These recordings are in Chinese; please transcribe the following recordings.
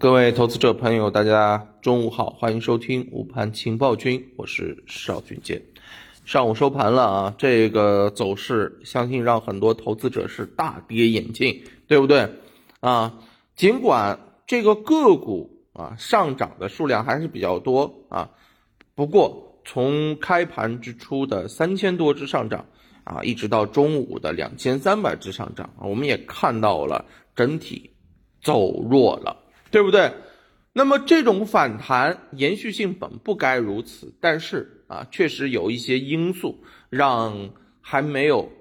各位投资者朋友，大家中午好，欢迎收听午盘情报君，我是邵俊杰。上午收盘了啊，这个走势相信让很多投资者是大跌眼镜，对不对？啊，尽管这个个股啊上涨的数量还是比较多啊，不过从开盘之初的三千多只上涨啊，一直到中午的两千三百只上涨，我们也看到了整体走弱了。对不对？那么这种反弹延续性本不该如此，但是啊，确实有一些因素让还没有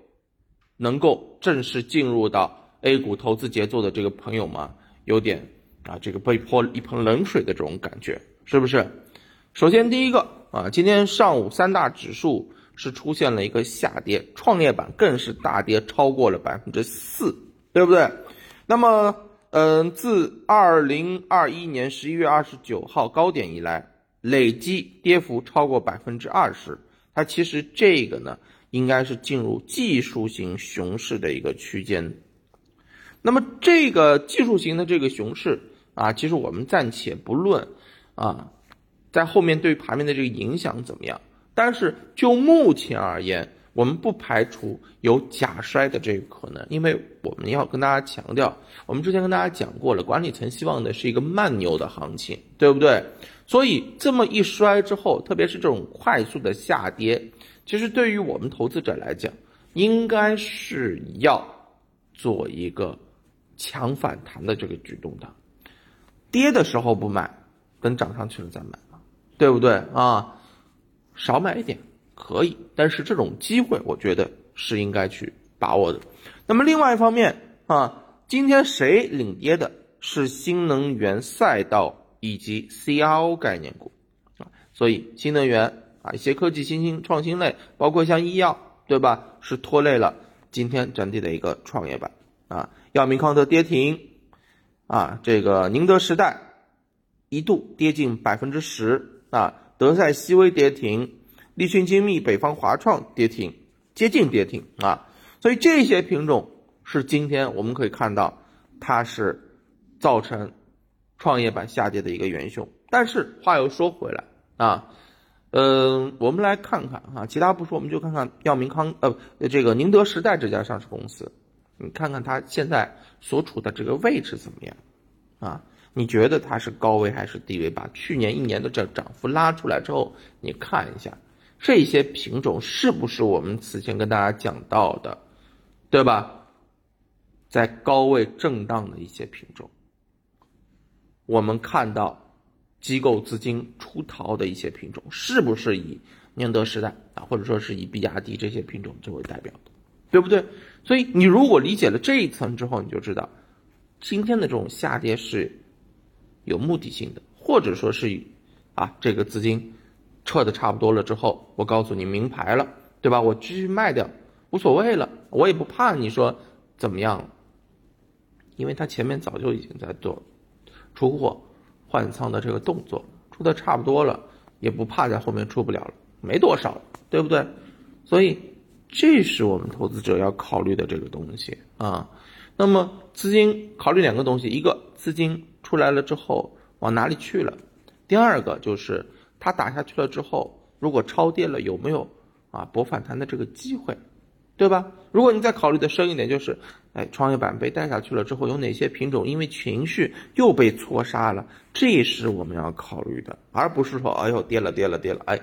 能够正式进入到 A 股投资节奏的这个朋友们有点啊，这个被泼一盆冷水的这种感觉，是不是？首先第一个啊，今天上午三大指数是出现了一个下跌，创业板更是大跌超过了百分之四，对不对？那么。嗯，自二零二一年十一月二十九号高点以来，累计跌幅超过百分之二十。它其实这个呢，应该是进入技术型熊市的一个区间。那么这个技术型的这个熊市啊，其实我们暂且不论啊，在后面对盘面的这个影响怎么样，但是就目前而言。我们不排除有假摔的这个可能，因为我们要跟大家强调，我们之前跟大家讲过了，管理层希望的是一个慢牛的行情，对不对？所以这么一摔之后，特别是这种快速的下跌，其实对于我们投资者来讲，应该是要做一个强反弹的这个举动的。跌的时候不买，等涨上去了再买嘛，对不对啊？少买一点。可以，但是这种机会我觉得是应该去把握的。那么另外一方面啊，今天谁领跌的是新能源赛道以及 CRO 概念股啊，所以新能源啊一些科技新兴创新类，包括像医药，对吧？是拖累了今天整体的一个创业板啊。药明康德跌停啊，这个宁德时代一度跌近百分之十啊，德赛西威跌停。立讯精密、北方华创跌停，接近跌停啊，所以这些品种是今天我们可以看到，它是造成创业板下跌的一个元凶。但是话又说回来啊，嗯，我们来看看啊，其他不说，我们就看看药明康呃这个宁德时代这家上市公司，你看看它现在所处的这个位置怎么样啊？你觉得它是高位还是低位？把去年一年的这涨幅拉出来之后，你看一下。这些品种是不是我们此前跟大家讲到的，对吧？在高位震荡的一些品种，我们看到机构资金出逃的一些品种，是不是以宁德时代啊，或者说是以比亚迪这些品种作为代表的，对不对？所以你如果理解了这一层之后，你就知道今天的这种下跌是有目的性的，或者说是啊这个资金。撤的差不多了之后，我告诉你明牌了，对吧？我继续卖掉，无所谓了，我也不怕你说怎么样，因为他前面早就已经在做出货换仓的这个动作，出的差不多了，也不怕在后面出不了了，没多少，对不对？所以这是我们投资者要考虑的这个东西啊。那么资金考虑两个东西，一个资金出来了之后往哪里去了，第二个就是。它打下去了之后，如果超跌了，有没有啊博反弹的这个机会，对吧？如果你再考虑的深一点，就是，哎，创业板被带下去了之后，有哪些品种因为情绪又被错杀了？这是我们要考虑的，而不是说，哎呦，跌了跌了跌了，哎，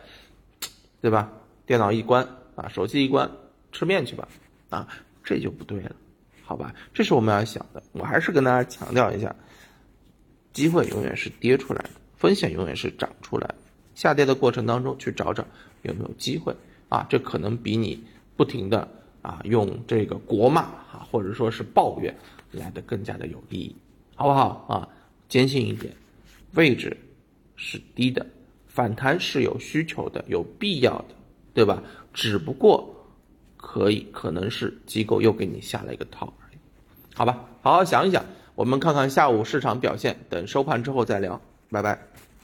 对吧？电脑一关啊，手机一关，吃面去吧，啊，这就不对了，好吧？这是我们要想的。我还是跟大家强调一下，机会永远是跌出来的，风险永远是涨出来的。下跌的过程当中去找找有没有机会啊，这可能比你不停的啊用这个国骂啊或者说是抱怨来的更加的有意义，好不好啊？坚信一点，位置是低的，反弹是有需求的，有必要的，对吧？只不过可以可能是机构又给你下了一个套而已，好吧？好好想一想，我们看看下午市场表现，等收盘之后再聊，拜拜。